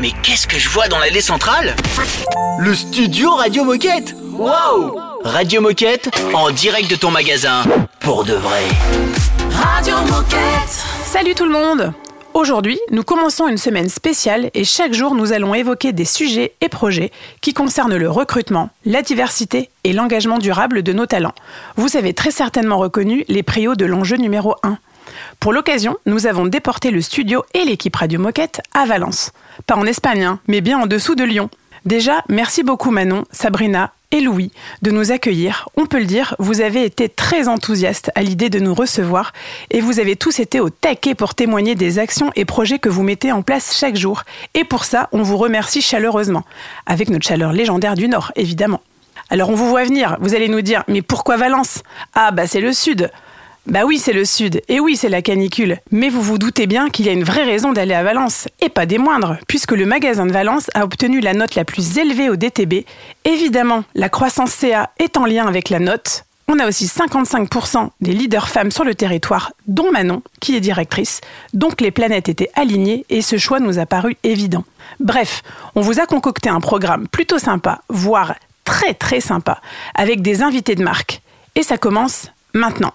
Mais qu'est-ce que je vois dans l'allée centrale? Le studio Radio Moquette Waouh Radio Moquette, en direct de ton magasin. Pour de vrai. Radio Moquette Salut tout le monde Aujourd'hui, nous commençons une semaine spéciale et chaque jour nous allons évoquer des sujets et projets qui concernent le recrutement, la diversité et l'engagement durable de nos talents. Vous avez très certainement reconnu les prios de l'enjeu numéro 1. Pour l'occasion, nous avons déporté le studio et l'équipe Radio Moquette à Valence. Pas en Espagne, hein, mais bien en dessous de Lyon. Déjà, merci beaucoup Manon, Sabrina et Louis de nous accueillir. On peut le dire, vous avez été très enthousiastes à l'idée de nous recevoir et vous avez tous été au taquet pour témoigner des actions et projets que vous mettez en place chaque jour. Et pour ça, on vous remercie chaleureusement, avec notre chaleur légendaire du Nord, évidemment. Alors on vous voit venir, vous allez nous dire, mais pourquoi Valence? Ah bah c'est le Sud. Bah oui, c'est le sud, et oui, c'est la canicule. Mais vous vous doutez bien qu'il y a une vraie raison d'aller à Valence, et pas des moindres, puisque le magasin de Valence a obtenu la note la plus élevée au DTB. Évidemment, la croissance CA est en lien avec la note. On a aussi 55% des leaders femmes sur le territoire, dont Manon, qui est directrice. Donc les planètes étaient alignées et ce choix nous a paru évident. Bref, on vous a concocté un programme plutôt sympa, voire très très sympa, avec des invités de marque. Et ça commence maintenant.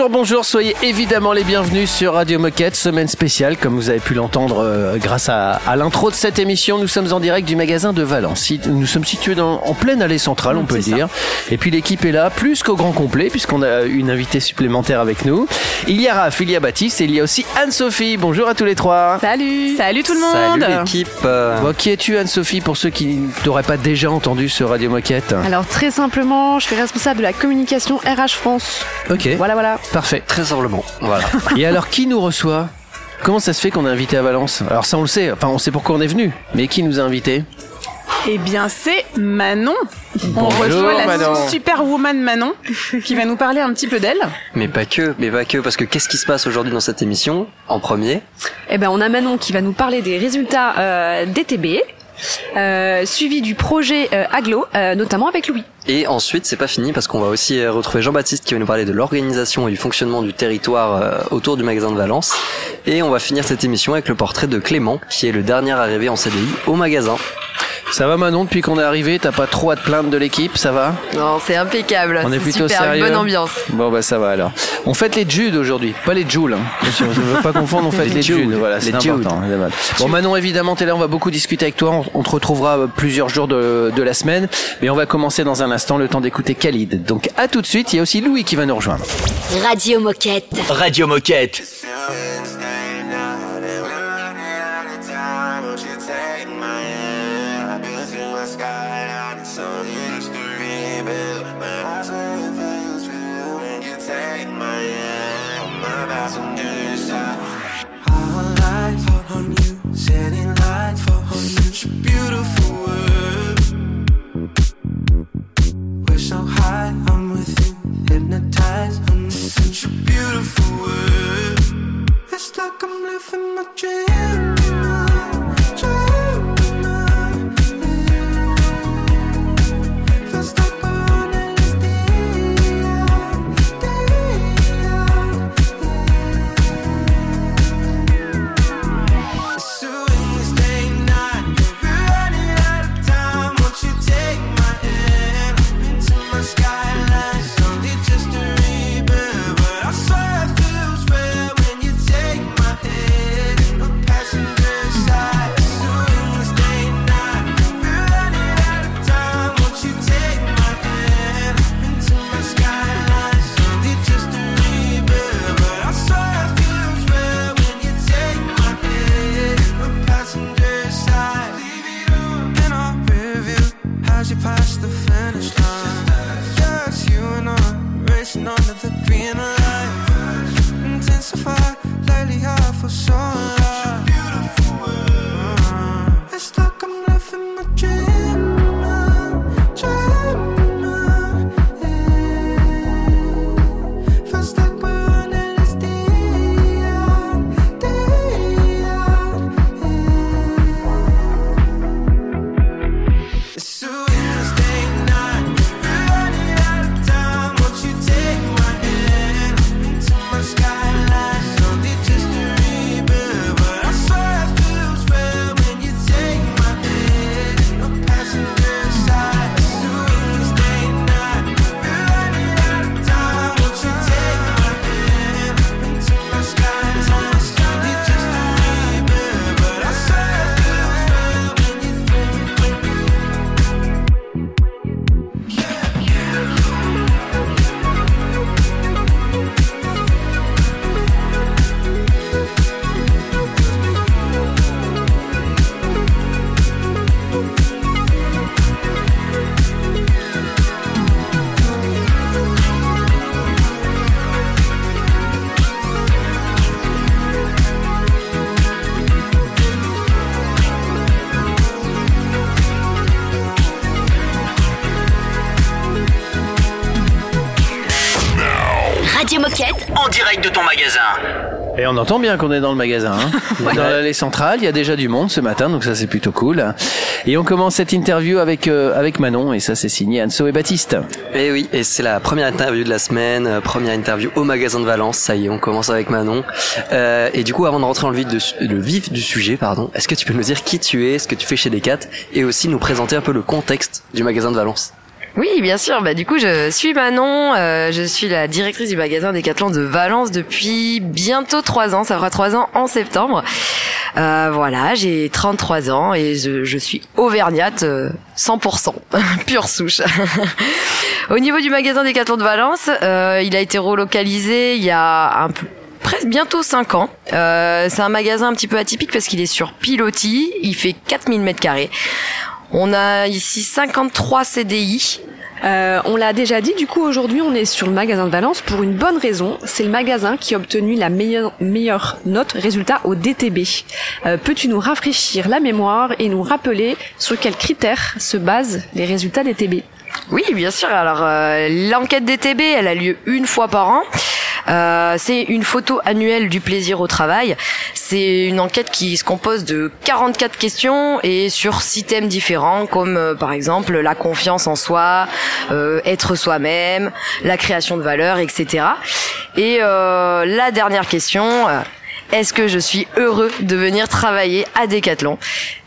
Bonjour, bonjour, soyez évidemment les bienvenus sur Radio Moquette, semaine spéciale, comme vous avez pu l'entendre euh, grâce à, à l'intro de cette émission. Nous sommes en direct du magasin de Valence. Nous sommes situés dans, en pleine allée centrale, on peut le dire. Et puis l'équipe est là, plus qu'au grand complet, puisqu'on a une invitée supplémentaire avec nous. Il y a Raph, il y a Baptiste et il y a aussi Anne-Sophie. Bonjour à tous les trois. Salut Salut tout le monde Salut l'équipe. euh, Bon, qui es-tu Anne-Sophie pour ceux qui ne t'auraient pas déjà entendu sur Radio Moquette Alors très simplement, je suis responsable de la communication RH France. Ok, Voilà, voilà. Parfait. Très simplement. Voilà. Et alors, qui nous reçoit? Comment ça se fait qu'on est invité à Valence? Alors ça, on le sait. Enfin, on sait pourquoi on est venu. Mais qui nous a invités? Eh bien, c'est Manon. On Bonjour, reçoit la Manon. superwoman Manon qui va nous parler un petit peu d'elle. mais pas que, mais pas que, parce que qu'est-ce qui se passe aujourd'hui dans cette émission En premier, Eh ben, on a Manon qui va nous parler des résultats euh, DTB, euh, suivi du projet euh, Aglo, euh, notamment avec Louis. et ensuite c'est pas fini parce qu'on va aussi retrouver Jean-Baptiste qui va nous parler de l'organisation et du fonctionnement du territoire autour du magasin de Valence. Et on va finir cette émission avec le portrait de Clément, qui est le dernier arrivé en CDI au magasin. Ça va Manon depuis qu'on est arrivé? T'as pas trop à te plaindre de l'équipe? Ça va? Non, c'est impeccable. On est c'est plutôt super, sérieux. bonne ambiance. Bon bah ça va alors. On fête les Judes aujourd'hui, pas les Joules. Hein. Je ne veux pas confondre, on fête les, Les. Judes. Voilà, c'est important. Bon Manon, évidemment, t'es là, on va beaucoup discuter avec toi. On, on te retrouvera euh, plusieurs jours de, de la semaine. Mais on va commencer dans un instant, le temps d'écouter Khalid. Donc à tout de suite, il y a aussi Louis qui va nous rejoindre. Radio Moquette. Radio Moquette. Such a beautiful world. It's like I'm living my dream. On entend bien qu'on est dans le magasin. Hein. Dans l'allée centrale, il y a déjà du monde ce matin, donc ça c'est plutôt cool. Et on commence cette interview avec euh, avec Manon, et ça c'est signé Anso et Baptiste. Et Eh oui, et c'est la première interview de la semaine, euh, première interview au magasin de Valence. Ça y est, on commence avec Manon. Euh, et du coup, avant de rentrer dans le vif, de- le vif du sujet, pardon, est-ce que tu peux nous dire qui tu es, ce que tu fais chez Decat, et aussi nous présenter un peu le contexte du magasin de Valence? Oui, bien sûr. Bah, du coup, je suis Manon. euh, je suis la directrice du magasin Decathlon de Valence depuis bientôt trois ans. Ça fera trois ans en septembre. Euh, voilà, j'ai 33 ans et je, je suis auvergnate euh, 100%, pure souche. Au niveau du magasin Decathlon de Valence, euh, il a été relocalisé il y a un peu presque bientôt 5 ans. Euh, c'est un magasin un petit peu atypique parce qu'il est sur pilotis, il fait 4000 mètres carrés. On a ici 53 CDI. Euh, on l'a déjà dit, du coup aujourd'hui on est sur le magasin de Valence pour une bonne raison. C'est le magasin qui a obtenu la meilleure, note résultat au DTB. Euh, Peux-tu nous rafraîchir la mémoire et nous rappeler sur quels critères se basent les résultats DTB Oui, bien sûr. Alors euh, l'enquête DTB, elle a lieu une fois par an. Euh, c'est une photo annuelle du plaisir au travail. C'est une enquête qui se compose de 44 questions et sur six thèmes différents comme euh, par exemple la confiance en soi, euh, être soi-même, la création de valeur, etc. Et la dernière question, est-ce que je suis heureux de venir travailler à Decathlon?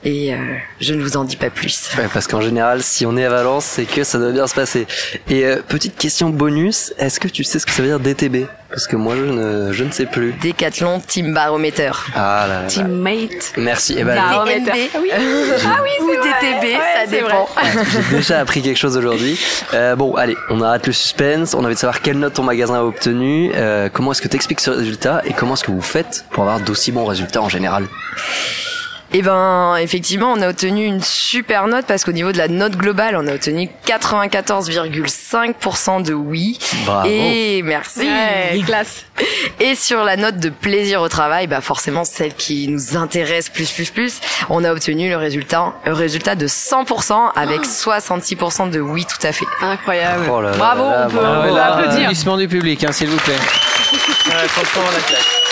Et euh, je ne vous en dis pas plus. Ouais, parce qu'en général, si on est à Valence, c'est que ça doit bien se passer. Et euh, petite question bonus, est-ce que tu sais ce que ça veut dire DTB Parce que moi, je ne, je ne sais plus. Decathlon Team Barometer. Ah là là. Teammate. Merci. Eh ben, DNB. Ah oui. ah oui, ou DTB, ça dépend. J'ai déjà appris quelque chose aujourd'hui. Euh, bon, allez, on arrête le suspense. On a envie de savoir quelle note ton magasin a obtenu. Euh, comment est-ce que tu expliques ce résultat et comment est-ce que vous faites pour avoir d'aussi bons résultats en général? Eh ben, effectivement, on a obtenu une super note parce qu'au niveau de la note globale, on a obtenu 94,5% de oui. Bravo. Et merci. Ouais, classe. Et sur la note de plaisir au travail, bah forcément celle qui nous intéresse plus plus plus, on a obtenu le résultat, le résultat de 100% avec 66% de oui tout à fait. Incroyable. Oh là là Bravo, là on peut, bravo. on peut là, applaudir. applaudissements du public, hein, s'il vous plaît. Ouais, franchement, la claque.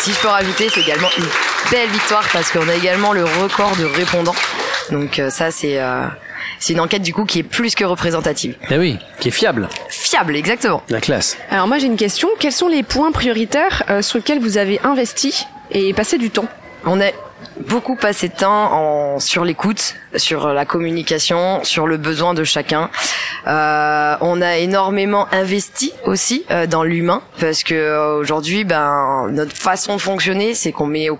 Si je peux rajouter, c'est également une belle victoire parce qu'on a également le record de répondants. Donc euh, ça c'est euh, c'est une enquête du coup qui est plus que représentative. Eh oui, qui est fiable, Fiable exactement. la classe. Alors moi j'ai une question. Quels sont les points prioritaires euh, sur lesquels vous avez investi et passé du temps? On a beaucoup passé de temps en, sur l'écoute, sur la communication, sur le besoin de chacun. Euh, on a énormément investi aussi euh, dans l'humain parce que euh, aujourd'hui, ben notre façon de fonctionner, c'est qu'on met au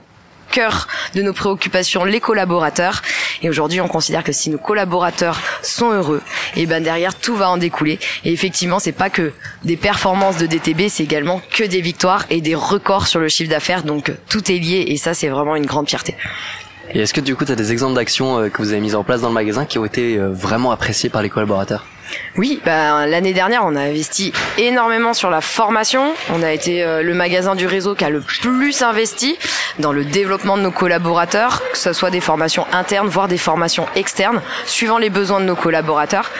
cœur de nos préoccupations les collaborateurs. Et aujourd'hui on considère que si nos collaborateurs sont heureux et ben derrière tout va en découler. Et effectivement c'est pas que des performances de DTB c'est également que des victoires et des records sur le chiffre d'affaires. Donc tout est lié et ça c'est vraiment une grande fierté Et est-ce que du coup, tu as des exemples d'actions euh, que vous avez mises en place dans le magasin qui ont été euh, vraiment appréciées par les collaborateurs? Oui, ben, l'année dernière, on a investi énormément sur la formation. On a été euh, le magasin du réseau qui a le plus investi dans le développement de nos collaborateurs, que ce soit des formations internes, voire des formations externes, suivant les besoins de nos collaborateurs.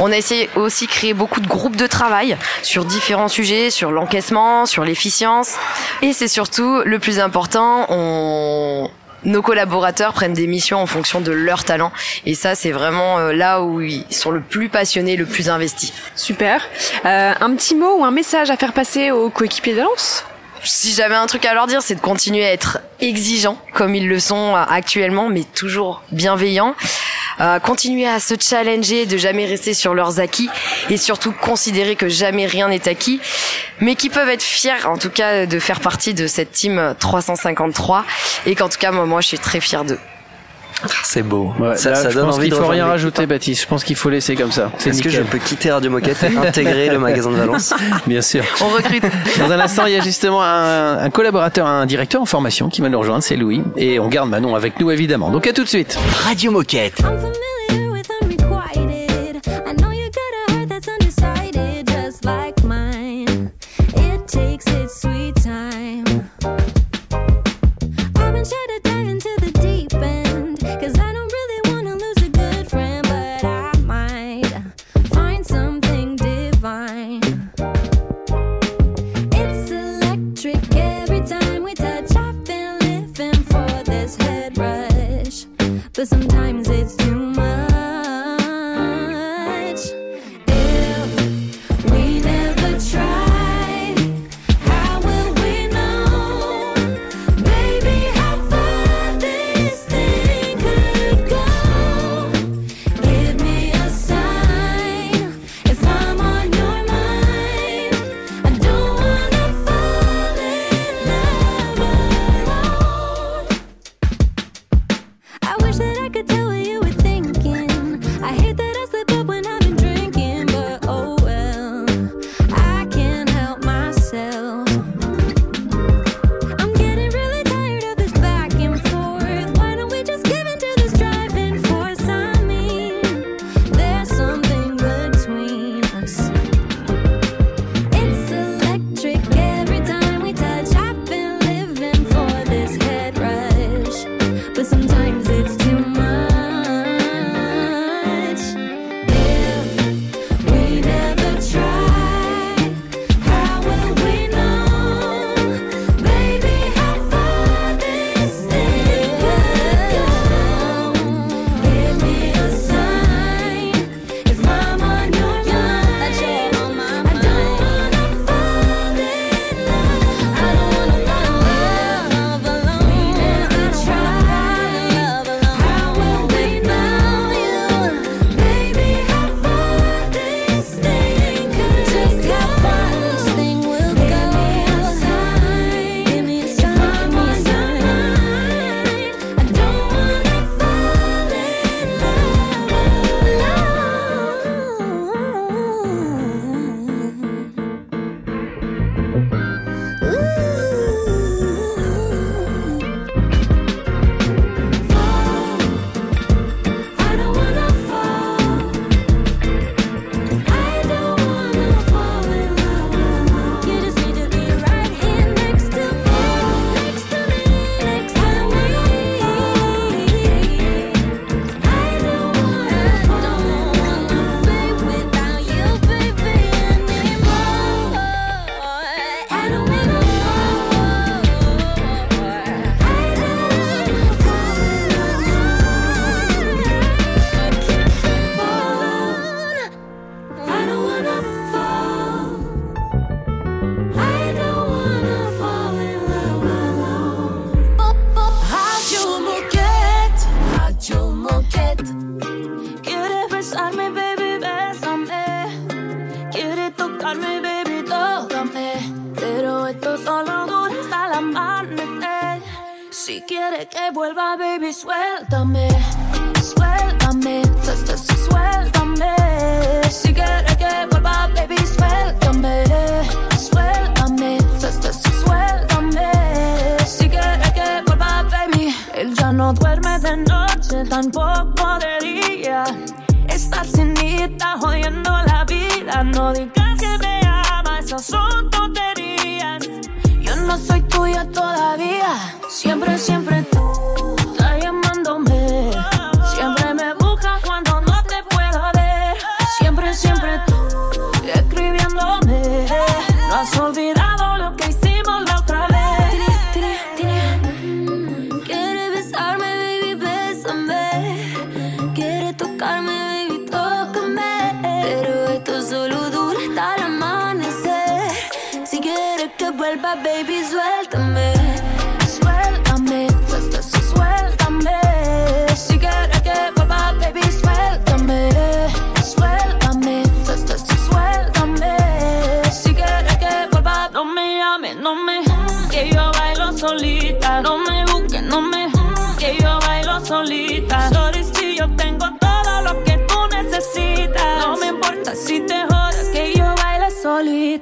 On a essayé aussi de créer beaucoup de groupes de travail sur différents sujets, sur l'encaissement, sur l'efficience. Et c'est surtout le plus important, on nos collaborateurs prennent des missions en fonction de leur talent et ça c'est vraiment euh, là où ils sont le plus passionnés, le plus investis. Super. Euh, un petit mot ou un message à faire passer aux coéquipiers de Lance Si j'avais un truc à leur dire, c'est de continuer à être exigeants comme ils le sont euh, actuellement, mais toujours bienveillants. Euh, continuer à se challenger, de jamais rester sur leurs acquis et surtout considérer que jamais rien n'est acquis, mais qui peuvent être fiers en tout cas de faire partie de cette team 353 et qu'en tout cas moi, moi je suis très fière d'eux. C'est beau. Ouais, ça, là, ça je donne pense envie qu'il de faut rien rajouter, Baptiste. Je pense qu'il faut laisser comme ça. C'est Est-ce que je peux quitter Radio Moquette et intégrer le magasin de Valence Bien sûr. On recrute. Dans un instant, il y a justement un, un collaborateur, un directeur en formation qui va nous rejoindre, c'est Louis. Et on garde Manon avec nous, évidemment. Donc à tout de suite. Radio Moquette.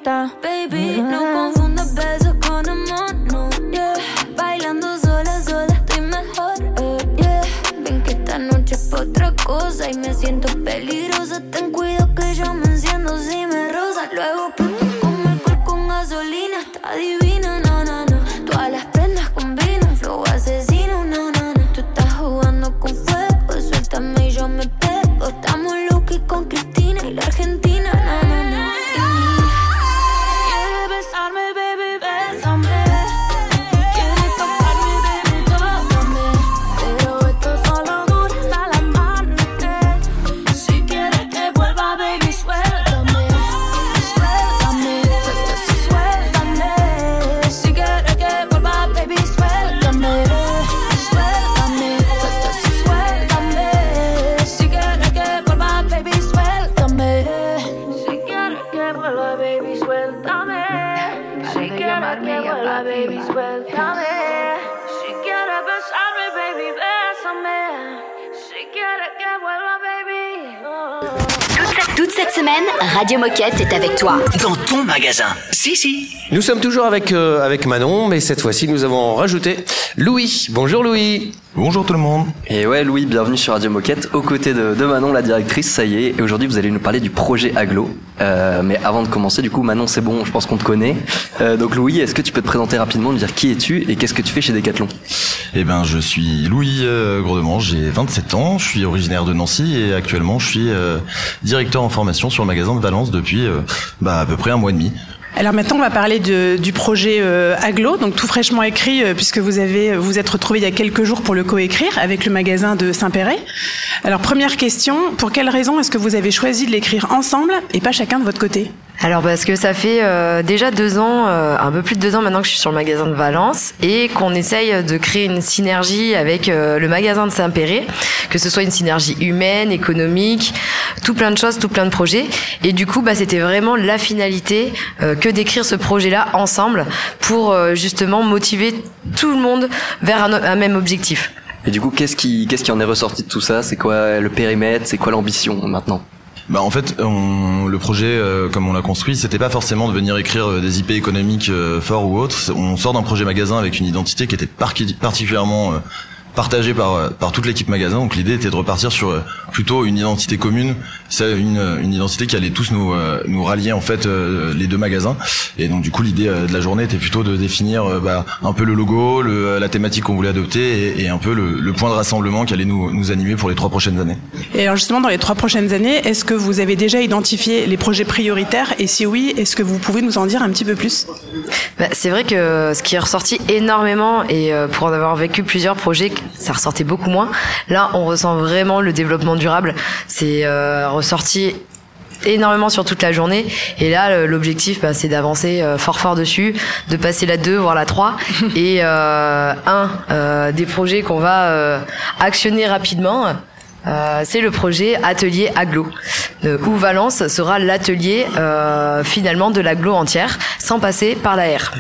Baby, no ah. Cette semaine, Radio Moquette est avec toi. Dans ton magasin. Si, si. Nous sommes toujours avec, euh, avec Manon, mais cette fois-ci, nous avons rajouté Louis. Bonjour Louis. Bonjour tout le monde. Et ouais, Louis, bienvenue sur Radio Moquette, aux côtés de, de Manon, la directrice, ça y est. Et aujourd'hui, vous allez nous parler du projet Aglo. Euh, mais avant de commencer, du coup, Manon, c'est bon, je pense qu'on te connaît. Euh, donc Louis, est-ce que tu peux te présenter rapidement, nous dire qui es-tu et qu'est-ce que tu fais chez Decathlon? Eh ben, je suis Louis euh, j'ai 27 ans, je suis originaire de Nancy et actuellement je suis euh, directeur en formation sur le magasin de Valence depuis bah, à peu près un mois et demi. Alors maintenant, on va parler du projet euh, Aglo, donc tout fraîchement écrit, euh, puisque vous avez vous êtes retrouvé il y a quelques jours pour le coécrire avec le magasin de Saint-Péret. Alors première question, pour quelle raison est-ce que vous avez choisi de l'écrire ensemble et pas chacun de votre côté? Alors parce que ça fait euh, déjà deux ans, euh, un peu plus de deux ans maintenant que je suis sur le magasin de Valence et qu'on essaye de créer une synergie avec euh, le magasin de Saint-Péret, que ce soit une synergie humaine, économique, tout plein de choses, tout plein de projets. Et du coup, bah, c'était vraiment la finalité euh, que d'écrire ce projet-là ensemble pour euh, justement motiver tout le monde vers un, un même objectif. Et du coup, qu'est-ce qui, qu'est-ce qui en est ressorti de tout ça? C'est quoi le périmètre? C'est quoi l'ambition maintenant? Bah en fait, on, le projet, euh, comme on l'a construit, c'était pas forcément de venir écrire euh, des IP économiques euh, forts ou autres. On sort d'un projet magasin avec une identité qui était par- particulièrement euh, partagée par euh, par toute l'équipe magasin. Donc l'idée était de repartir sur euh, plutôt une identité commune, c'est une une identité qui allait tous nous euh, nous rallier en fait euh, les deux magasins. Et donc du coup l'idée euh, de la journée était plutôt de définir euh, bah, un peu le logo, le, euh, la thématique qu'on voulait adopter et, et un peu le, le point de rassemblement qui allait nous nous animer pour les trois prochaines années. Et alors justement, dans les trois prochaines années, est-ce que vous avez déjà identifié les projets prioritaires? Et si oui, est-ce que vous pouvez nous en dire un petit peu plus? Bah, c'est vrai que ce qui est ressorti énormément, et euh, pour en avoir vécu plusieurs projets, ça ressortait beaucoup moins. Là, on ressent vraiment le développement durable. C'est euh, ressorti énormément sur toute la journée et là l'objectif bah, c'est d'avancer euh, fort fort dessus de passer la 2 voire la 3 et euh, un euh, des projets qu'on va euh, actionner rapidement Euh, c'est le projet Atelier Aglo, euh, où Valence sera l'atelier euh, finalement de l'aglo entière, sans passer par la R.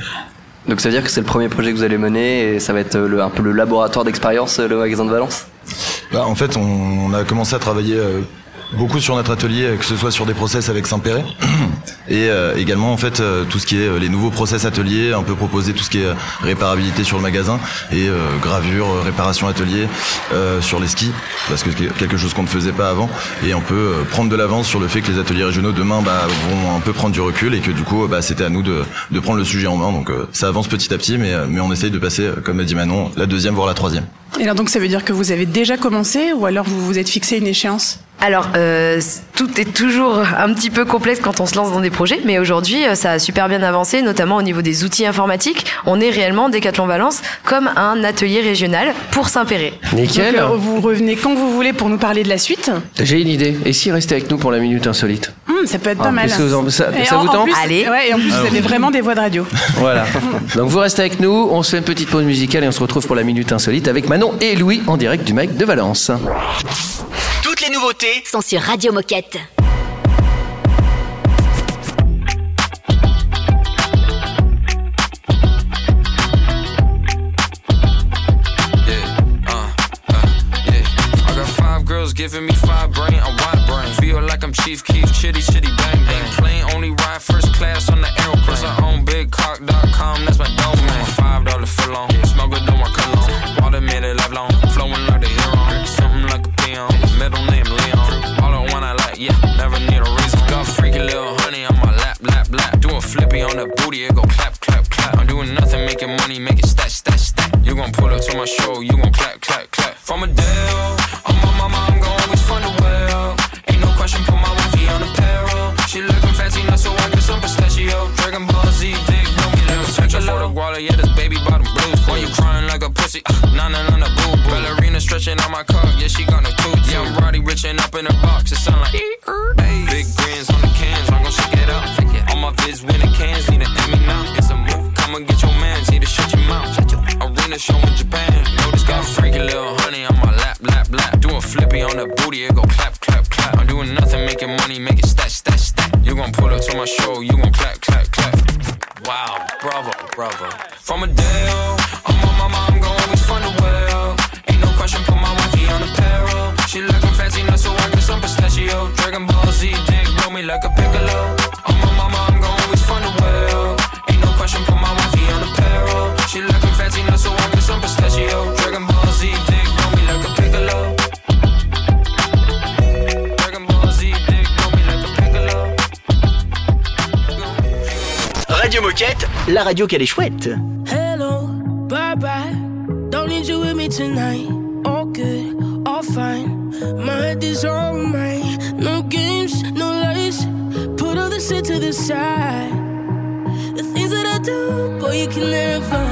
Donc ça veut dire que c'est le premier projet que vous allez mener et ça va être euh, le- un peu le laboratoire d'expérience, euh, le magasin de Valence? Bah, en fait, on, a commencé à travailler euh, beaucoup sur notre atelier, euh, que ce soit sur des process avec Saint-Péret, et euh, également en fait euh, tout ce qui est euh, les nouveaux process ateliers, un peu proposer tout ce qui est euh, réparabilité sur le magasin et euh, gravure, réparation atelier sur les skis, parce que c'est quelque chose qu'on ne faisait pas avant, et on peut prendre de l'avance sur le fait que les ateliers régionaux demain bah, vont un peu prendre du recul et que du coup bah, c'était à nous de, de prendre le sujet en main. Donc ça avance petit à petit, mais, mais on essaye de passer, comme l'a dit Manon, la deuxième voire la troisième. Et alors donc ça veut dire que vous avez déjà commencé ou alors vous vous êtes fixé une échéance? Alors, euh, tout est toujours un petit peu complexe quand on se lance dans des projets, mais aujourd'hui, euh, ça a super bien avancé, notamment au niveau des outils informatiques. On est réellement, Décathlon Valence, comme un atelier régional pour Saint-Péret. Nickel. Donc, euh, vous revenez quand vous voulez pour nous parler de la suite. J'ai une idée. Et si restez avec nous pour la minute insolite Hum, ça peut être Ah, pas mal. qu'est-ce que vous en- ça- ça en- vous en tente plus- Allez. Ouais, et en plus, vous avez vraiment des voix de radio. Voilà. Donc vous restez avec nous, on se fait une petite pause musicale et on se retrouve pour la minute insolite avec Manon et Louis en direct du Mac de Valence. Les nouveautés Sont sur Radio Moquette. Yeah, uh, uh, yeah. I got five girls giving me five brain, a wide brain. Feel like I'm Chief Keef, chitty, chitty, radio qu'elle est chouette. Hello, bye bye. Don't need you with me tonight. All good, all fine. My head is on mine. No games, no lies. Put all the shit to the side. The things that I do, boy, you can never.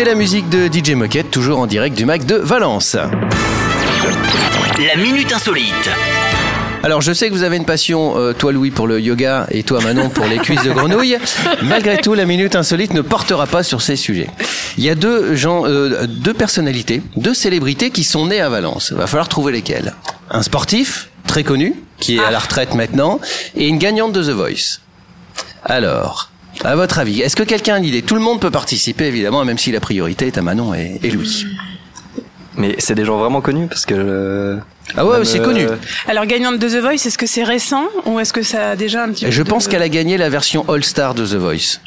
C'était la musique de DJ Moquette, toujours en direct du Mac de Valence. La minute insolite. Alors je sais que vous avez une passion, euh, toi Louis pour le yoga et toi Manon pour les cuisses de grenouille. Malgré tout, la minute insolite ne portera pas sur ces sujets. Il y a deux gens, euh, deux personnalités, deux célébrités qui sont nées à Valence. Va falloir trouver lesquelles. Un sportif très connu qui est à la retraite maintenant et une gagnante de The Voice. Alors, à votre avis, est-ce que quelqu'un a une idée Tout le monde peut participer évidemment, même si la priorité est à Manon et, et Louis. Mais c'est des gens vraiment connus parce que. euh, Ah ouais, c'est euh, connu. Alors, gagnante de The Voice, est-ce que c'est récent ou est-ce que ça a déjà un petit peu Je de- pense qu'elle a gagné la version All Star de The Voice.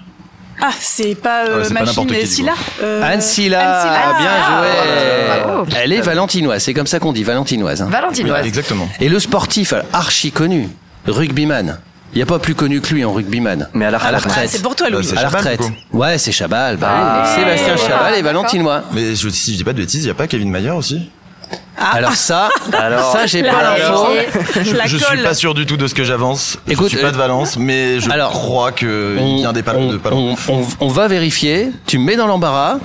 Ah, c'est pas euh, Ouais, c'est pas Machine n'importe qui. Silla euh, Anne Silla, Silla. bien Ah, joué. Elle est valentinoise, c'est comme ça qu'on dit, valentinoise. hein. Valentinoise. Exactement. Et le sportif, alors, archi connu, rugbyman. Il n'y a pas plus connu que lui en rugbyman. Mais à la retraite. Ah, c'est pour toi, Louis. Bah, c'est à la Chabal, retraite. Ouais, c'est Chabal. Bah, Ah. oui. Sébastien Chabal et valentinois. Mais je, si je dis pas de bêtises, il y a pas Kevin Mayer aussi? Alors ça, Alors, ça j'ai pas l'info. Je suis pas sûr du tout de ce que j'avance. Écoute, je suis pas euh, de Valence, mais je alors, crois que On, il vient des pas on- de on- on- on va vérifier. Tu me mets dans l'embarras.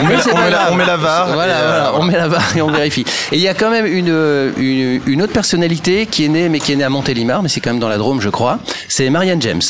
On met, la, on met la VAR. Voilà, et, euh, voilà, on met la VAR et on vérifie. Et il y a quand même une, une, une autre personnalité qui est née, mais qui est née à Montélimar, mais c'est quand même dans la Drôme, je crois. C'est Marianne James.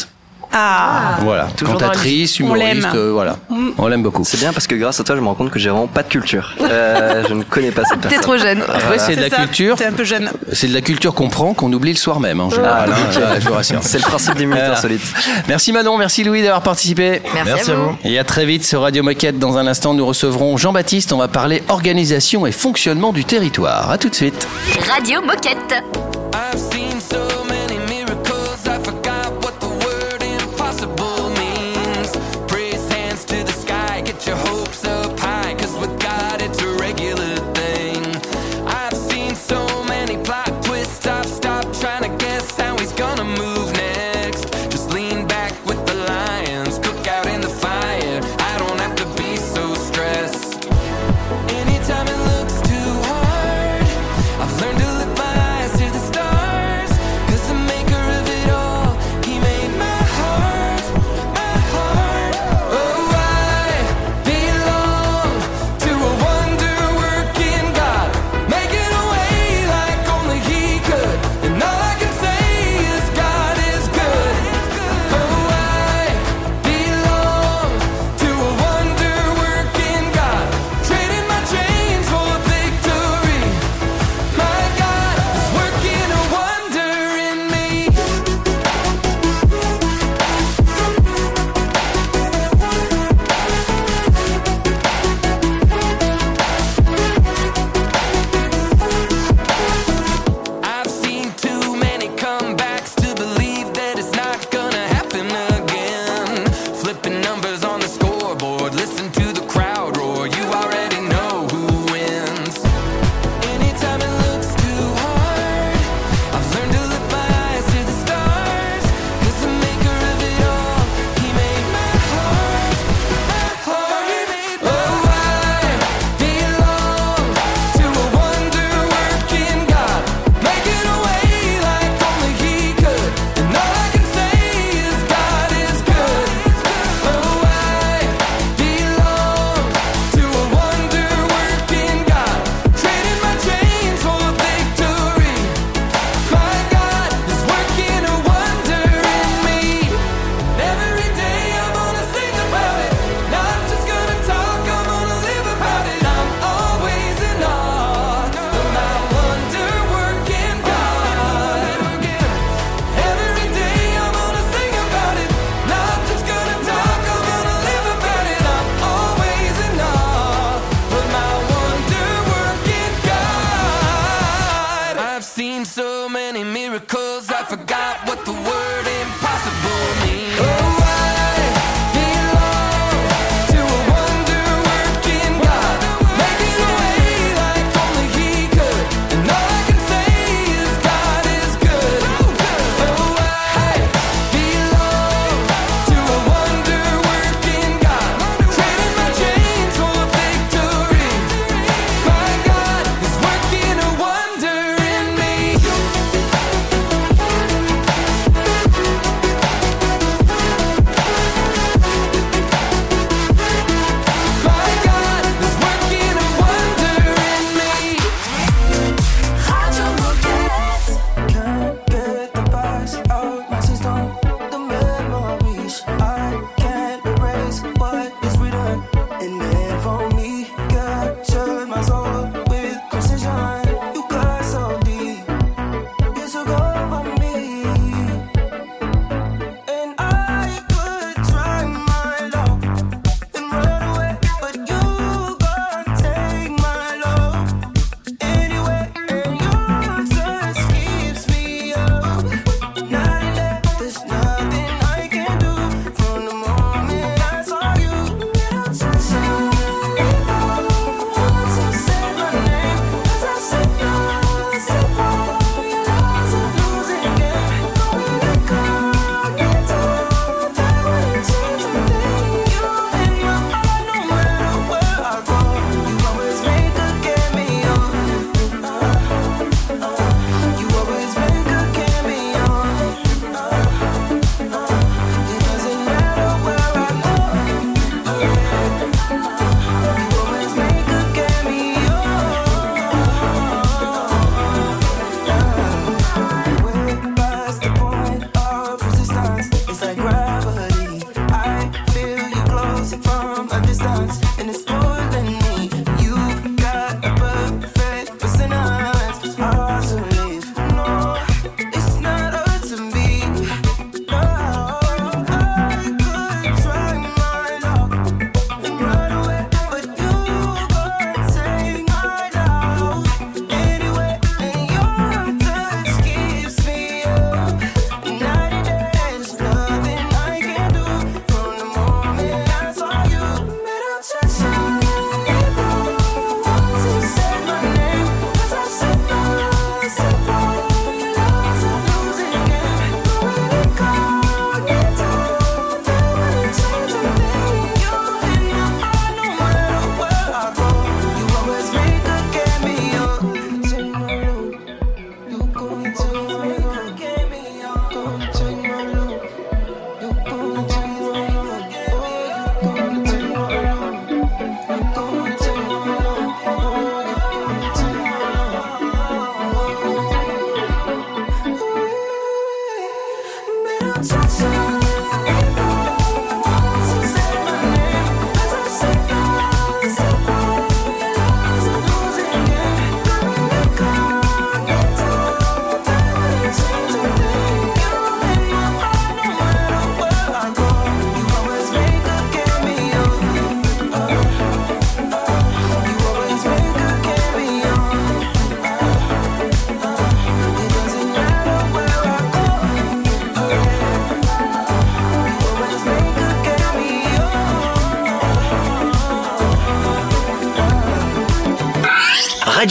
Ah, Voilà, Toujours cantatrice, humoriste, euh, voilà. On l'aime beaucoup. C'est bien parce que grâce à toi, je me rends compte que j'ai vraiment pas de culture. Euh, je ne connais pas cette T'es personne. trop jeune. Après, c'est de la ça, culture. T'es un peu jeune. C'est de la culture qu'on prend, qu'on oublie le soir même, en général. Ah, hein, je vous rassure. C'est le principe des minutes insolites. Merci Manon, merci Louis d'avoir participé. Merci à vous. Et à très vite sur Radio Moquette. Dans un instant, nous recevrons Jean-Baptiste. On va parler organisation et fonctionnement du territoire. À tout de suite. Radio Moquette. I've seen so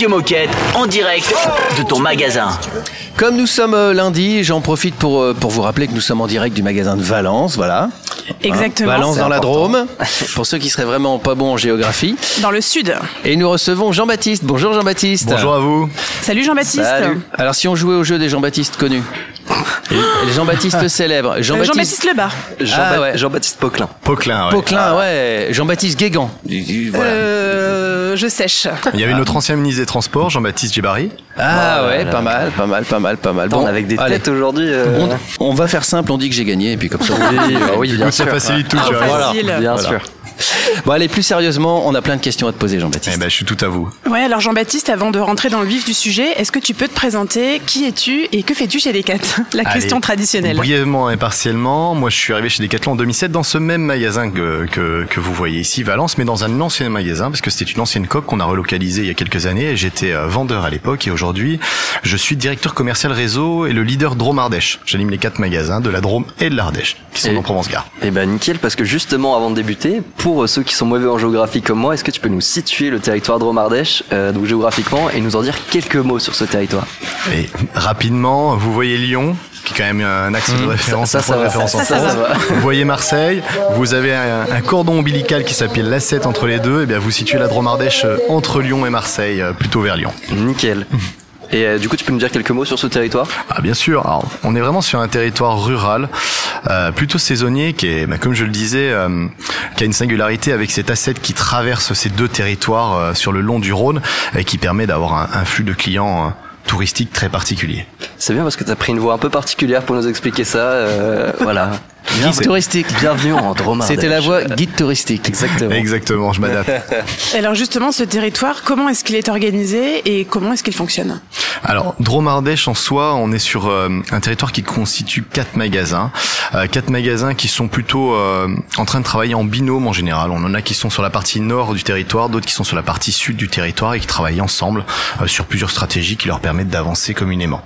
Radio Moquette en direct de ton magasin. Comme nous sommes euh, lundi, j'en profite pour, euh, pour vous rappeler que nous sommes en direct du magasin de Valence, voilà. Exactement. Hein, Valence C'est dans la. Drôme, pour ceux qui seraient vraiment pas bons en géographie. Dans le sud. Et nous recevons Jean-Baptiste. Bonjour Jean-Baptiste. Bonjour à vous. Salut Jean-Baptiste. Alors si on jouait au jeu des Jean-Baptiste connus, les Jean-Baptiste célèbres, Euh, Jean-Baptiste Lebas. Ah ouais. Jean-Baptiste Poquelin. Poquelin, ouais. Poquelin, ouais. Jean-Baptiste Guégan. Voilà. Je sèche. Il y avait notre ancien ministre des Transports, Jean-Baptiste Djebari. Ah ouais, pas mal, pas mal, pas mal, pas mal. Attends, avec des allez. têtes aujourd'hui. euh, On, on va faire simple, on dit que j'ai gagné, et puis comme ça. on- Oui, bah oui, bien Ça sûr. facilite tout, Ah, facile. Bien Voilà. sûr. Bon allez, plus sérieusement, on a plein de questions à te poser, Jean-Baptiste. Eh ben, je suis tout à vous. Ouais, alors Jean-Baptiste, avant de rentrer dans le vif du sujet, est-ce que tu peux te présenter? Qui es-tu et que fais-tu chez Decat La Allez, question traditionnelle. Brièvement et partiellement, moi je suis arrivé chez Decathlon en 2007 dans ce même magasin que, que, que vous voyez ici, Valence, mais dans un ancien magasin, parce que c'était une ancienne coque qu'on a relocalisée il y a quelques années. et J'étais euh, vendeur à l'époque et aujourd'hui je suis directeur commercial réseau et le leader Drôme Ardèche. J'anime les quatre magasins de la Drôme et de l'Ardèche qui sont Et- dans Provence-Gare. Eh ben nickel, parce que justement avant de débuter, pour euh, ceux qui sont mauvais en géographie comme moi, est-ce que tu peux nous situer le territoire Drôme-Ardèche, euh, donc géographiquement, et nous en dire quelques mots sur ce territoire? Et rapidement, vous voyez Lyon, qui est quand même un axe de référence, ça, un ça point de va, référence ça, en ça, France. Vous voyez Marseille, vous avez un, un cordon ombilical qui s'appelle l'A7 entre les deux, et bien vous situez la Drôme Ardèche euh, entre Lyon et Marseille, euh, plutôt vers Lyon. Nickel. Et euh, du coup, tu peux nous dire quelques mots sur ce territoire? Ah bien sûr, Alors, on est vraiment sur un territoire rural, euh, plutôt saisonnier, qui est, bah, comme je le disais, euh, qui a une singularité avec cet A7 qui traverse ces deux territoires euh, sur le long du Rhône et qui permet d'avoir un, un flux de clients euh, touristiques très particulier. C'est bien parce que tu as pris une voix un peu particulière pour nous expliquer ça. euh, voilà. Guide touristique. Bienvenue en Drôme C'était la voix guide touristique. Exactement. Exactement, je m'adapte. Alors justement, ce territoire, comment est-ce qu'il est organisé et comment est-ce qu'il fonctionne? Alors, Drôme Ardèche en soi, on est sur euh, un territoire qui constitue quatre magasins, Euh, quatre magasins qui sont plutôt euh, en train de travailler en binôme en général. On en a qui sont sur la partie nord du territoire, d'autres qui sont sur la partie sud du territoire et qui travaillent ensemble euh, sur plusieurs stratégies qui leur permettent d'avancer communément.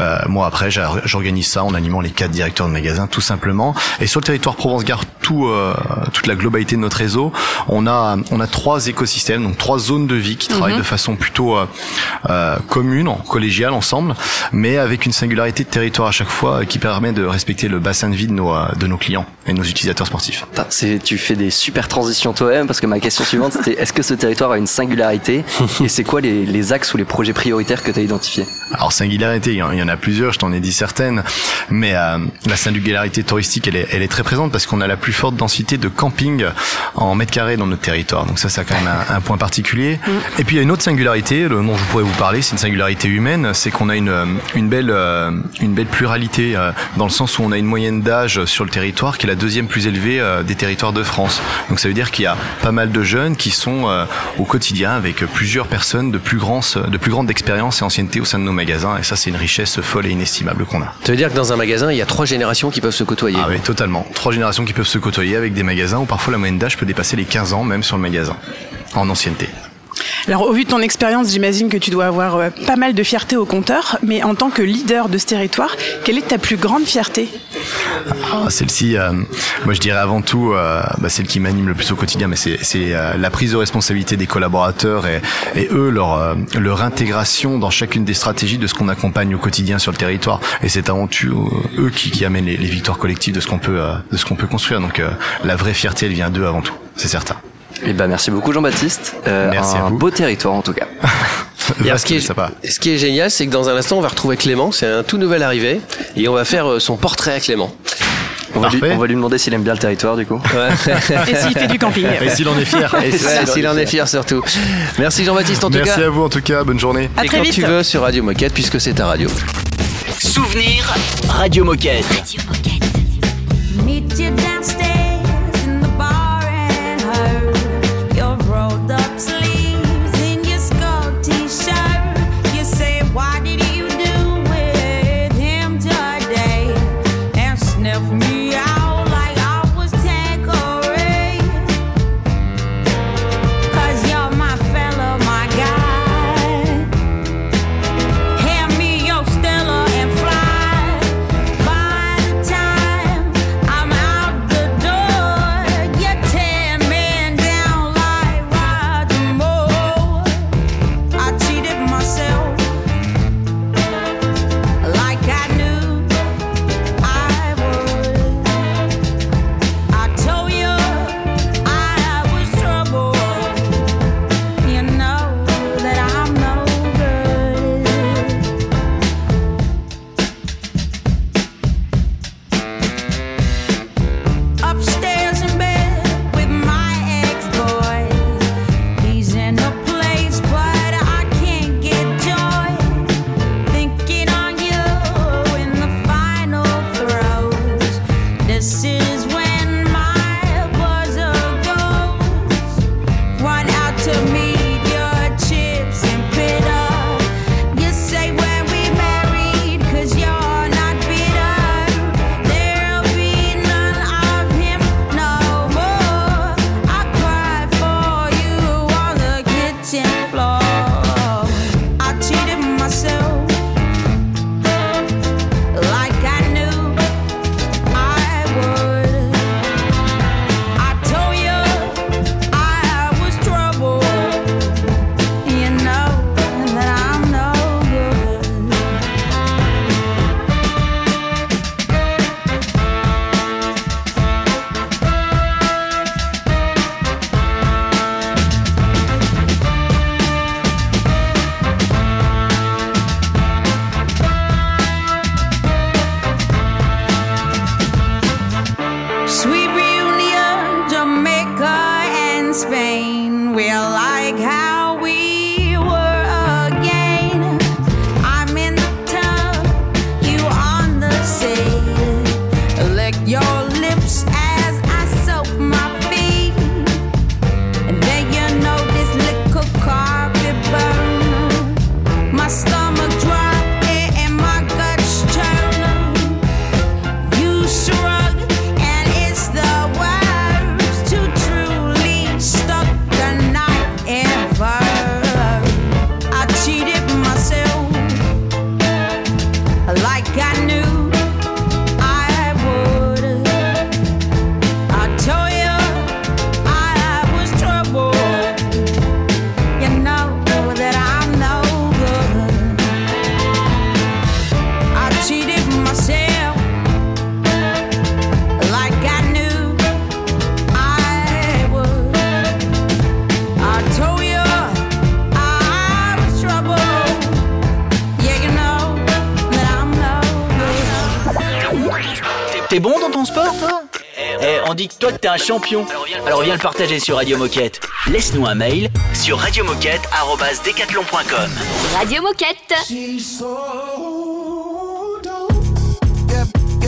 Euh, moi après, j'organise ça en animant les quatre directeurs de magasins tout simplement. Et sur le territoire Provence-Gare, tout, euh, toute la globalité de notre réseau, on a on a trois écosystèmes, donc trois zones de vie qui travaillent de façon plutôt euh, euh, commune, en collégiale ensemble, mais avec une singularité de territoire à chaque fois euh, qui permet de respecter le bassin de vie de nos de nos clients et de nos utilisateurs sportifs. Tu fais des super transitions toi-même parce que ma question suivante c'était est-ce que ce territoire a une singularité et c'est quoi les, les axes ou les projets prioritaires que tu as identifiés? Alors singularité, il y en- il y en a plusieurs, je t'en ai dit certaines, mais euh, la singularité touristique, elle est, elle est très présente parce qu'on a la plus forte densité de camping en mètres carrés dans notre territoire. Donc ça, c'est quand même un, un point particulier. Et puis il y a une autre singularité, le dont je pourrais vous parler, c'est une singularité humaine, c'est qu'on a une, une belle, euh, une belle pluralité euh, dans le sens où on a une moyenne d'âge sur le territoire qui est la deuxième plus élevée euh, des territoires de France. Donc ça veut dire qu'il y a pas mal de jeunes qui sont au quotidien avec plusieurs personnes de plus de plus grande expérience et ancienneté au sein de nos magasins. Et ça, c'est une richesse folle et inestimable qu'on a. Ça veut dire que dans un magasin, il y a trois générations qui peuvent se côtoyer. Ah oui, totalement. Trois générations qui peuvent se côtoyer avec des magasins où parfois la moyenne d'âge peut dépasser les 15 ans même sur le magasin en ancienneté. Alors au vu de ton expérience, j'imagine que tu dois avoir euh, pas mal de fierté au compteur, mais en tant que leader de ce territoire, quelle est ta plus grande fierté? Ah, Celle-ci, euh, moi je dirais avant tout, euh, bah, celle qui m'anime le plus au quotidien, mais c'est euh, la prise de responsabilité des collaborateurs et, et eux, leur, euh, leur intégration dans chacune des stratégies de ce qu'on accompagne au quotidien sur le territoire. Et c'est avant tout eux qui, qui amènent les, les victoires collectives de ce qu'on peut, de ce qu'on peut construire. Donc la vraie fierté, elle vient d'eux avant tout, c'est certain. Eh ben merci beaucoup Jean-Baptiste. Euh, Merci un à vous. beau territoire en tout cas. Et alors, ce, qui est, ça va. ce qui est génial, c'est que dans un instant, on va retrouver Clément. C'est un tout nouvel arrivé. Et on va faire euh, son portrait à Clément. On va, lui, Parfait. on va lui demander s'il aime bien le territoire du coup. Et s'il fait du camping Et s'il en est fier. Et s'il s'il en est fier surtout. Merci Jean-Baptiste en tout Merci cas. à vous en tout cas, bonne journée. À Et très quand vite. tu veux sur Radio Moquette, puisque c'est ta radio. Souvenir Radio Moquette. Meet you champion. Alors viens le partager sur Radio Moquette. Laisse-nous un mail sur radiomoquette.com. Radio Moquette.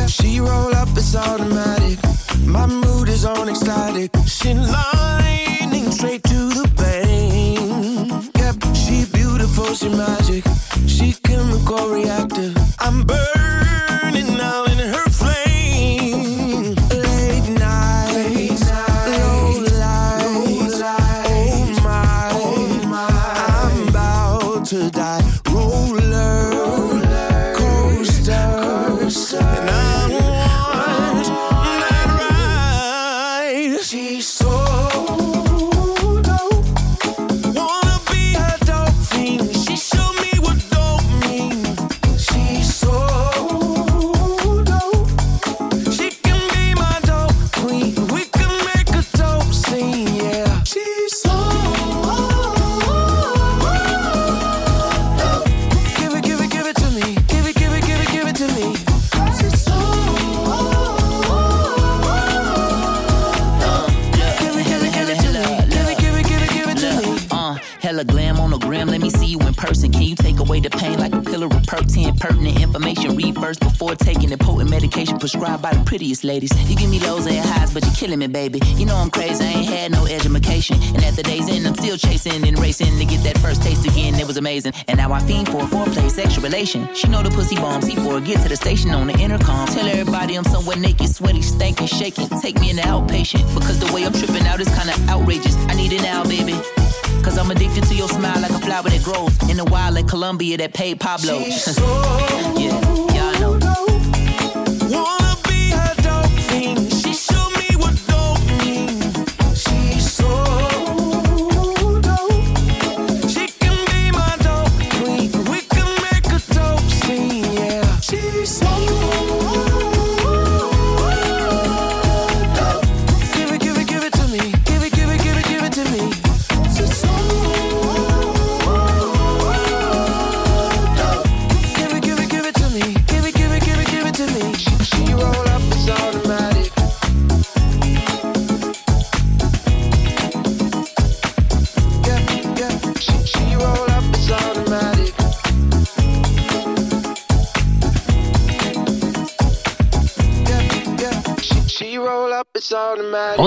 She roll up, it's automatic. My mood is on ecstatic. She lightning straight to the vein. Yep, she beautiful, she magic. She chemical reactive. I'm burning pertinent, information? Read first before taking the potent medication prescribed by the prettiest ladies. You give me lows and highs, but you're killing me, baby. You know I'm crazy, I ain't had no education. And at the day's end, I'm still chasing and racing to get that first taste again. It was amazing. And now I fiend for a foreplay, sexual relation. She know the pussy he for get to the station on the intercom. Tell everybody I'm somewhere naked, sweaty, stankin', shaking. Take me in the outpatient, because the way I'm tripping out is kinda outrageous. I need it now, baby. Cause I'm addicted to your smile like a flower that grows in the wild like Colombia that paid Pablo. yeah,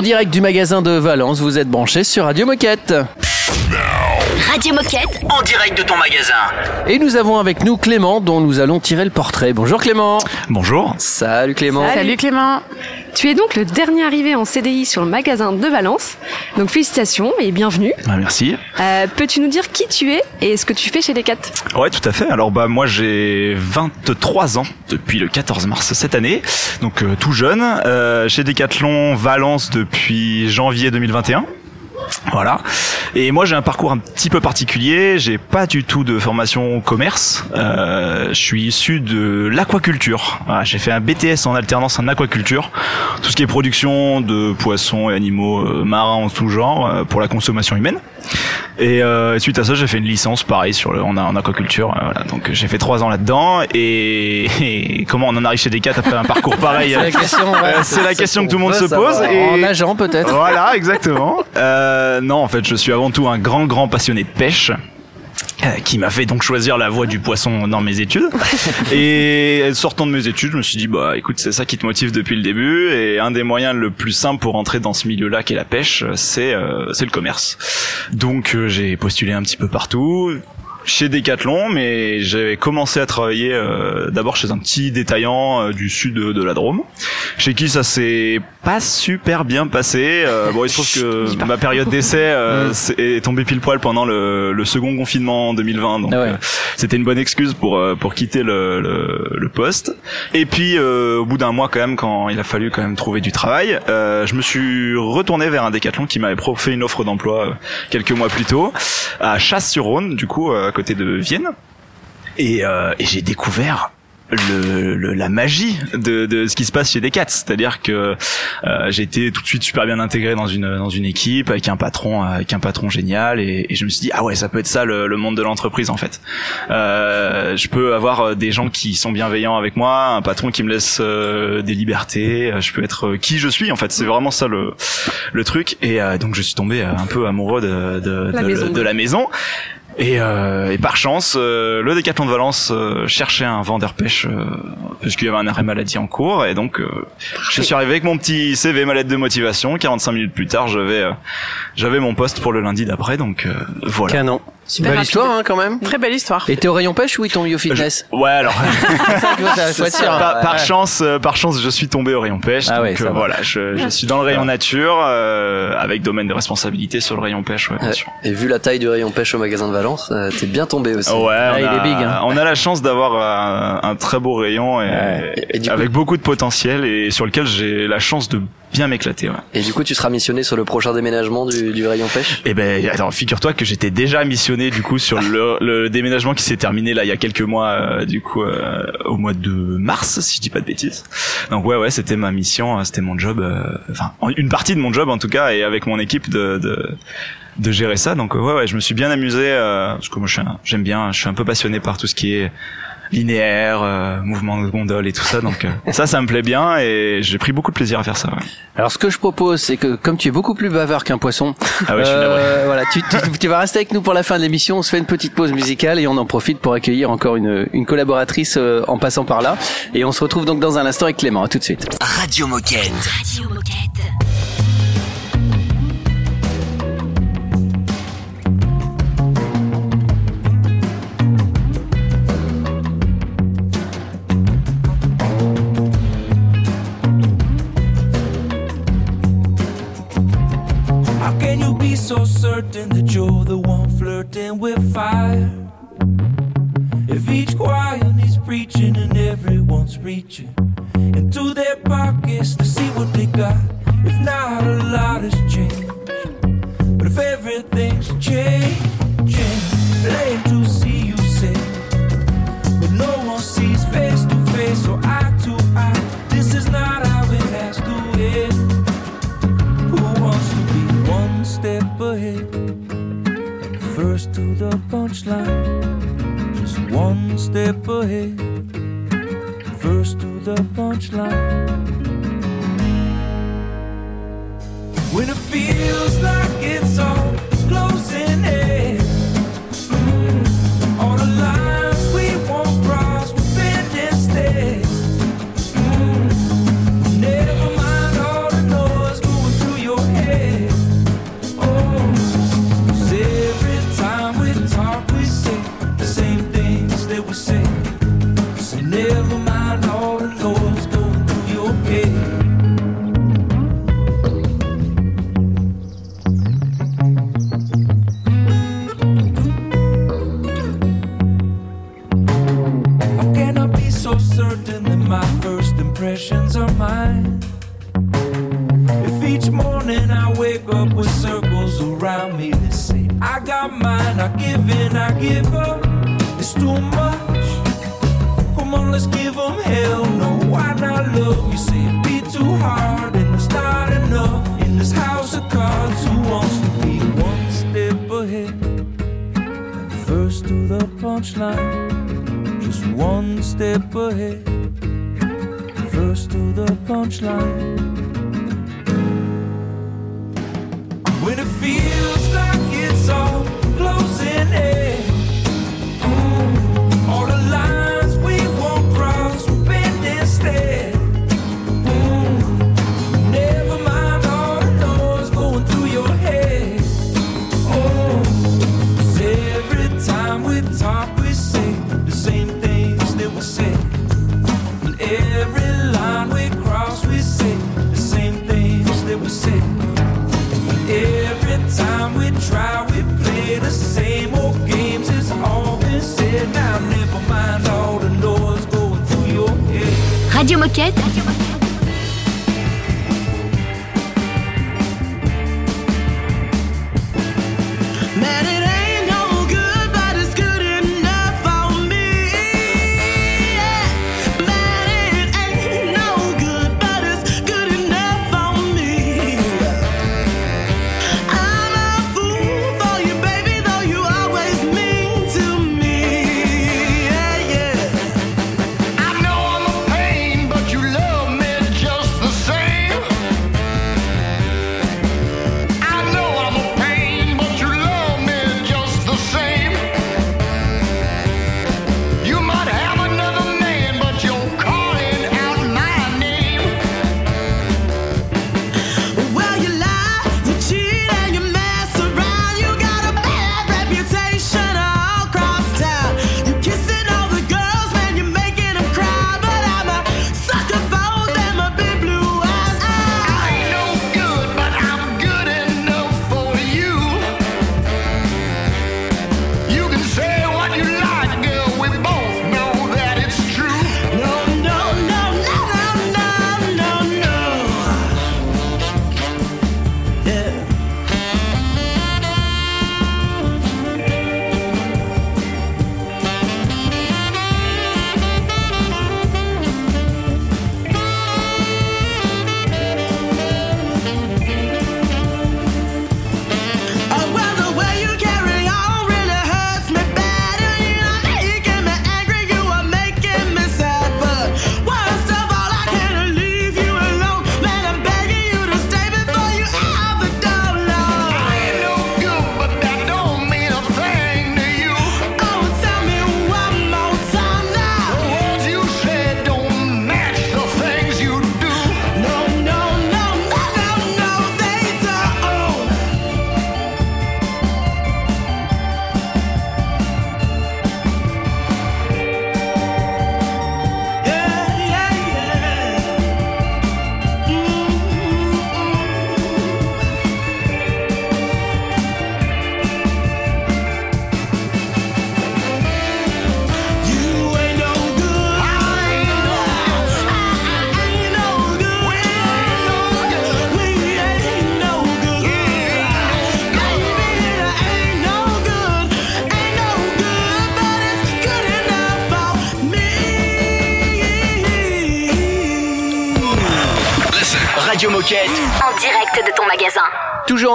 direct du magasin de Valence, vous êtes branchés sur Radio Moquette. Radio Moquette. En direct de ton magasin. Et nous avons avec nous Clément dont nous allons tirer le portrait. Bonjour Clément. Bonjour. Salut Clément. Salut Clément. Tu es donc le dernier arrivé en CDI sur le magasin de Valence. Donc félicitations et bienvenue. Ah, merci. Euh, Peux-tu nous dire qui tu es et ce que tu fais chez Decat? Ouais, tout à fait. Alors bah moi j'ai 23 ans depuis le 14 mars cette année, donc euh, tout jeune. Euh, chez Decathlon Valence depuis janvier 2021. Voilà. Et moi j'ai un parcours un petit peu particulier. J'ai pas du tout de formation commerce. Euh, je suis issu de l'aquaculture. J'ai fait un BTS en alternance en aquaculture, tout ce qui est production de poissons et animaux euh, marins en tout genre euh, pour la consommation humaine. Et euh, suite à ça, j'ai fait une licence, pareil, sur le, en, en aquaculture. euh, voilà. Donc j'ai fait trois ans là-dedans. Et, et comment on en arrive chez Decat après un parcours pareil C'est la question, ouais, euh, c'est C'est la question que tout le monde se pose. Et... En nageant, peut-être. Voilà, exactement. Euh, non, en fait, je suis avant tout un grand, grand passionné de pêche. Euh, qui m'a fait donc choisir la voie du poisson dans mes études. Et sortant de mes études, je me suis dit bah écoute, c'est ça qui te motive depuis le début et un des moyens le plus simple pour entrer dans ce milieu-là qui est la pêche, c'est euh, c'est le commerce. Donc euh, j'ai postulé un petit peu partout chez Decathlon, mais j'ai commencé à travailler euh, d'abord chez un petit détaillant euh, du sud de, de la Drôme, chez qui ça s'est pas super bien passé. Euh, bon, il se trouve que ma période d'essai euh, c'est- est tombée pile poil pendant le, le second confinement en 2020, donc euh, c'était une bonne excuse pour pour quitter le, le, le poste. Et puis euh, au bout d'un mois quand même, quand il a fallu quand même trouver du travail, euh, je me suis retourné vers un Decathlon qui m'avait fait une offre d'emploi quelques mois plus tôt à Chasse-sur-Rhône, du coup euh, à côté de Vienne. Et, euh, et j'ai découvert le, le- la magie de, de ce qui se passe chez Decat, c'est-à-dire que euh, j'ai été tout de suite super bien intégré dans une dans une équipe avec un patron avec un patron génial et, et je me suis dit ah ouais ça peut être ça le, le monde de l'entreprise en fait. Euh, je peux avoir euh, des gens qui sont bienveillants avec moi, un patron qui me laisse euh, des libertés, euh, je peux être euh, qui je suis en fait. C'est vraiment ça le le truc et euh, donc je suis tombé euh, un peu amoureux de de, La de- maison. de la maison. Et, euh, et par chance, euh, le Décathlon de Valence euh, cherchait un vendeur pêche parce qu'il y avait un arrêt maladie en cours. Et donc, je suis arrivé avec mon petit CV, ma de motivation. 45 minutes plus tard, j'avais j'avais mon poste pour le lundi d'après. Donc voilà. Canon. Super Belle histoire, hein, quand même. Très belle histoire. Et t'es au rayon pêche ou ils t'ont mis au fitness Ouais, alors. Par, chance, euh, par chance, je suis tombé au rayon pêche. Ah donc ouais, ça euh, voilà, je, je suis dans le rayon nature euh, avec domaine de responsabilité sur le rayon pêche. Ouais, bien sûr. Et vu la taille du rayon pêche au magasin de Valence, euh, t'es bien tombé aussi. Ouais, on, Ah, il a, est big, hein. on a la chance d'avoir un, un très beau rayon et, Et du coup- avec beaucoup de potentiel et sur lequel j'ai la chance de bien m'éclater. Ouais. Et du coup, tu seras missionné sur le prochain déménagement du, du rayon pêche? Et ben, alors figure-toi que j'étais déjà missionné du coup sur le, le déménagement qui s'est terminé là il y a quelques mois, euh, du coup euh, au mois de mars si je dis pas de bêtises. Donc ouais ouais, c'était ma mission, euh, c'était mon job, euh, enfin en- une partie de mon job en tout cas et avec mon équipe de, de de gérer ça. Donc ouais ouais, je me suis bien amusé euh, parce que moi j'aime bien, je suis un peu passionné par tout ce qui est linéaire, euh, mouvement de gondole et tout ça. Donc euh, ça, ça me plaît bien et j'ai pris beaucoup de plaisir à faire ça. Ouais. Alors ce que je propose, c'est que comme tu es beaucoup plus bavard qu'un poisson, Ah ouais, je suis navré. euh, voilà, tu, tu, tu vas rester avec nous pour la fin de l'émission. On se fait une petite pause musicale et on en profite pour accueillir encore une, une collaboratrice euh, en passant par là. Et on se retrouve donc dans un instant avec Clément. À tout de suite. Radio Moquette. Radio Moquette. Certain that you're the one flirting with fire? If each choir needs preaching and everyone's reaching into their pockets to see what they got, if not a lot has changed, but if everything's changing, plain to First to the punchline. Just one step ahead. First to the punchline. When it feels like it's all closing in.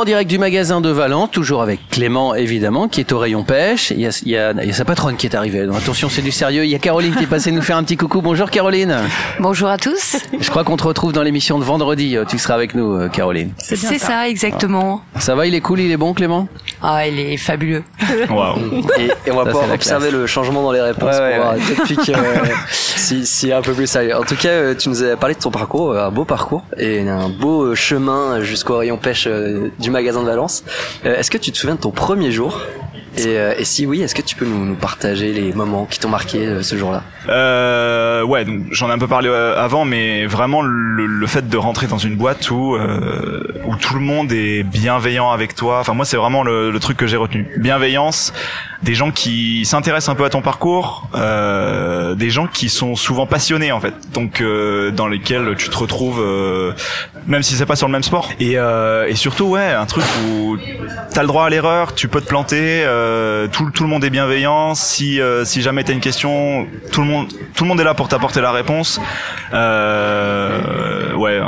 En direct du magasin de Valence, toujours avec Clément évidemment, qui est au rayon pêche. Il y a, il y a- il y a sa patronne qui est arrivée. Donc, attention, c'est du sérieux. Il y a Caroline qui est passée nous faire un petit coucou. Bonjour Caroline. Bonjour à tous. Je crois qu'on te retrouve dans l'émission de vendredi. Tu seras avec nous, euh, Caroline. C'est ça. exactement. Ça va, il est cool, il est bon, Clément? Ah, il est fabuleux. Et, et on va Ça, pouvoir observer classe. le changement dans les réponses Ouais, pour voir ouais. depuis que euh, si, si un peu plus sérieux. En tout cas, euh, tu nous as parlé de ton parcours, euh, un beau parcours et un beau euh, chemin jusqu'au rayon pêche euh, du magasin de Valence. Euh, Est-ce que tu te souviens de ton premier jour? Et, euh, et si oui, est-ce que tu peux nous, nous partager les moments qui t'ont marqué euh, ce jour-là? Euh, ouais, donc j'en ai un peu parlé euh, avant, mais vraiment le, le fait de rentrer dans une boîte où euh, où tout le monde est bienveillant avec toi. Enfin moi c'est vraiment le, le truc que j'ai retenu. Bienveillance, des gens qui s'intéressent un peu à ton parcours, euh, des gens qui sont souvent passionnés en fait, donc euh, dans lesquels tu te retrouves, euh, même si c'est pas sur le même sport. Et, euh, et surtout ouais, un truc où t'as le droit à l'erreur, tu peux te planter, euh, tout, tout le monde est bienveillant. Si euh, si jamais t'as une question, tout le monde tout le monde est là pour t'apporter la réponse. Ouais,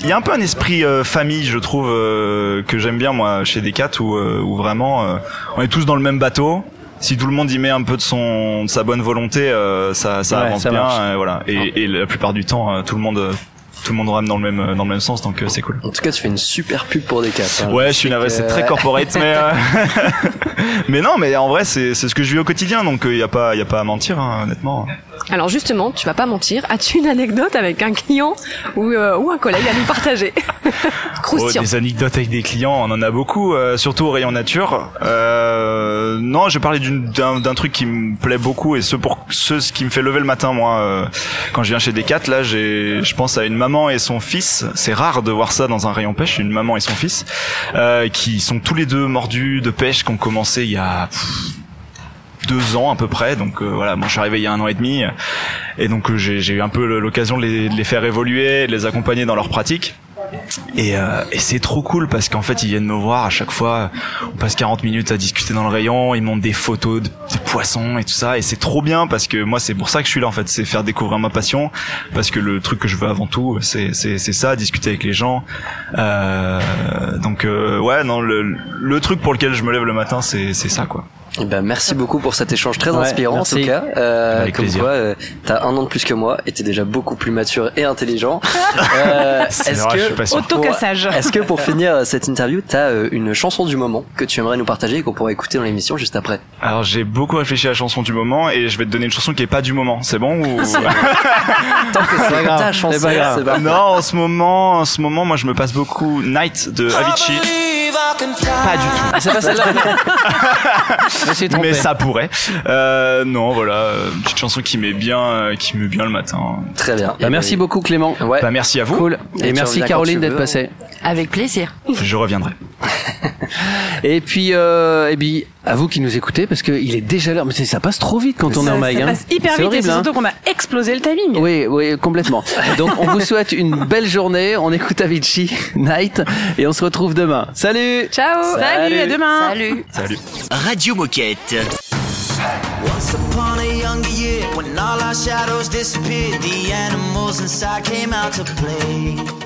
il y a un peu un esprit famille, je trouve, que j'aime bien moi chez Decat où, où vraiment on est tous dans le même bateau. Si tout le monde y met un peu de son de sa bonne volonté, euh, ça, ça Ouais, avance ça bien. euh, voilà. Et, et la plupart du temps, euh, tout le monde tout le monde rame dans le même dans le même sens, donc euh, c'est cool. En tout cas, tu fais une super pub pour Decat. hein. Ouais, Je suis navré, que- c'est très corporate, mais euh, mais non, mais en vrai, c'est c'est ce que je vis au quotidien, donc il y a pas y a pas à mentir, hein, honnêtement. Alors justement, tu vas pas mentir, as-tu une anecdote avec un client ou, euh, ou un collègue à nous partager? Oh, Croustillant. des anecdotes avec des clients, on en a beaucoup, euh, surtout au rayon nature. Euh, non, je parlais d'une- d'un d'un truc qui me plaît beaucoup et ce pour ce, ce qui me fait lever le matin, moi, euh, quand je viens chez Decat, là, j'ai, je pense à une maman et son fils. C'est rare de voir ça dans un rayon pêche, une maman et son fils, euh, qui sont tous les deux mordus de pêche, qui ont commencé il y a deux ans à peu près. Donc euh, voilà, moi je suis arrivé il y a un an et demi, et donc euh, j'ai eu un peu l'occasion de de les faire évoluer, de les accompagner dans leur pratique. Et, euh, et c'est trop cool parce qu'en fait ils viennent me voir à chaque fois. On passe 40 minutes à discuter dans le rayon, ils montrent des photos de, poissons et tout ça. Et c'est trop bien parce que moi c'est pour ça que je suis là en fait, c'est faire découvrir ma passion. Parce que le truc que je veux avant tout, c'est c'est c'est ça, discuter avec les gens. Euh, donc euh, ouais non le le truc pour lequel je me lève le matin c'est c'est ça quoi. Eh ben, merci beaucoup pour cet échange très Ouais, inspirant merci. en tout cas. Euh, Avec comme plaisir. quoi, euh, t'as un an de plus que moi et t'es déjà beaucoup plus mature et intelligent. Euh, est-ce que Autocassage. Est-ce que pour finir cette interview, t'as euh, une chanson du moment que tu aimerais nous partager et qu'on pourrait écouter dans l'émission juste après? Alors j'ai beaucoup réfléchi à la chanson du moment et je vais te donner une chanson qui est pas du moment. C'est bon ou Tant que c'est ta chanson, c'est. Non, en ce moment, en ce moment, moi je me passe beaucoup Night de Avicii. Pas du tout. C'est pas celle-là. Je me suis trompé. Mais ça pourrait. Euh, non, voilà, une petite chanson qui met bien, euh, qui met bien le matin. Très bien. Bah, merci beaucoup Clément. Ouais. Bah merci à vous. Cool. Et, Et merci Caroline d'être passée. Avec plaisir. Je reviendrai. Et puis, euh, et puis, à vous qui nous écoutez, parce qu'il est déjà l'heure. Mais ça passe trop vite quand on est en mag. ça hein. passe hyper vite et horrible, hein. surtout qu'on a explosé le timing. Oui, oui, complètement. Donc, on vous souhaite une belle journée. On écoute Avicii Night et on se retrouve demain. Salut Ciao Salut, à demain Salut. Salut. Radio Moquette. Once upon a younger year, when all our shadows disappeared, the animals inside came out to play.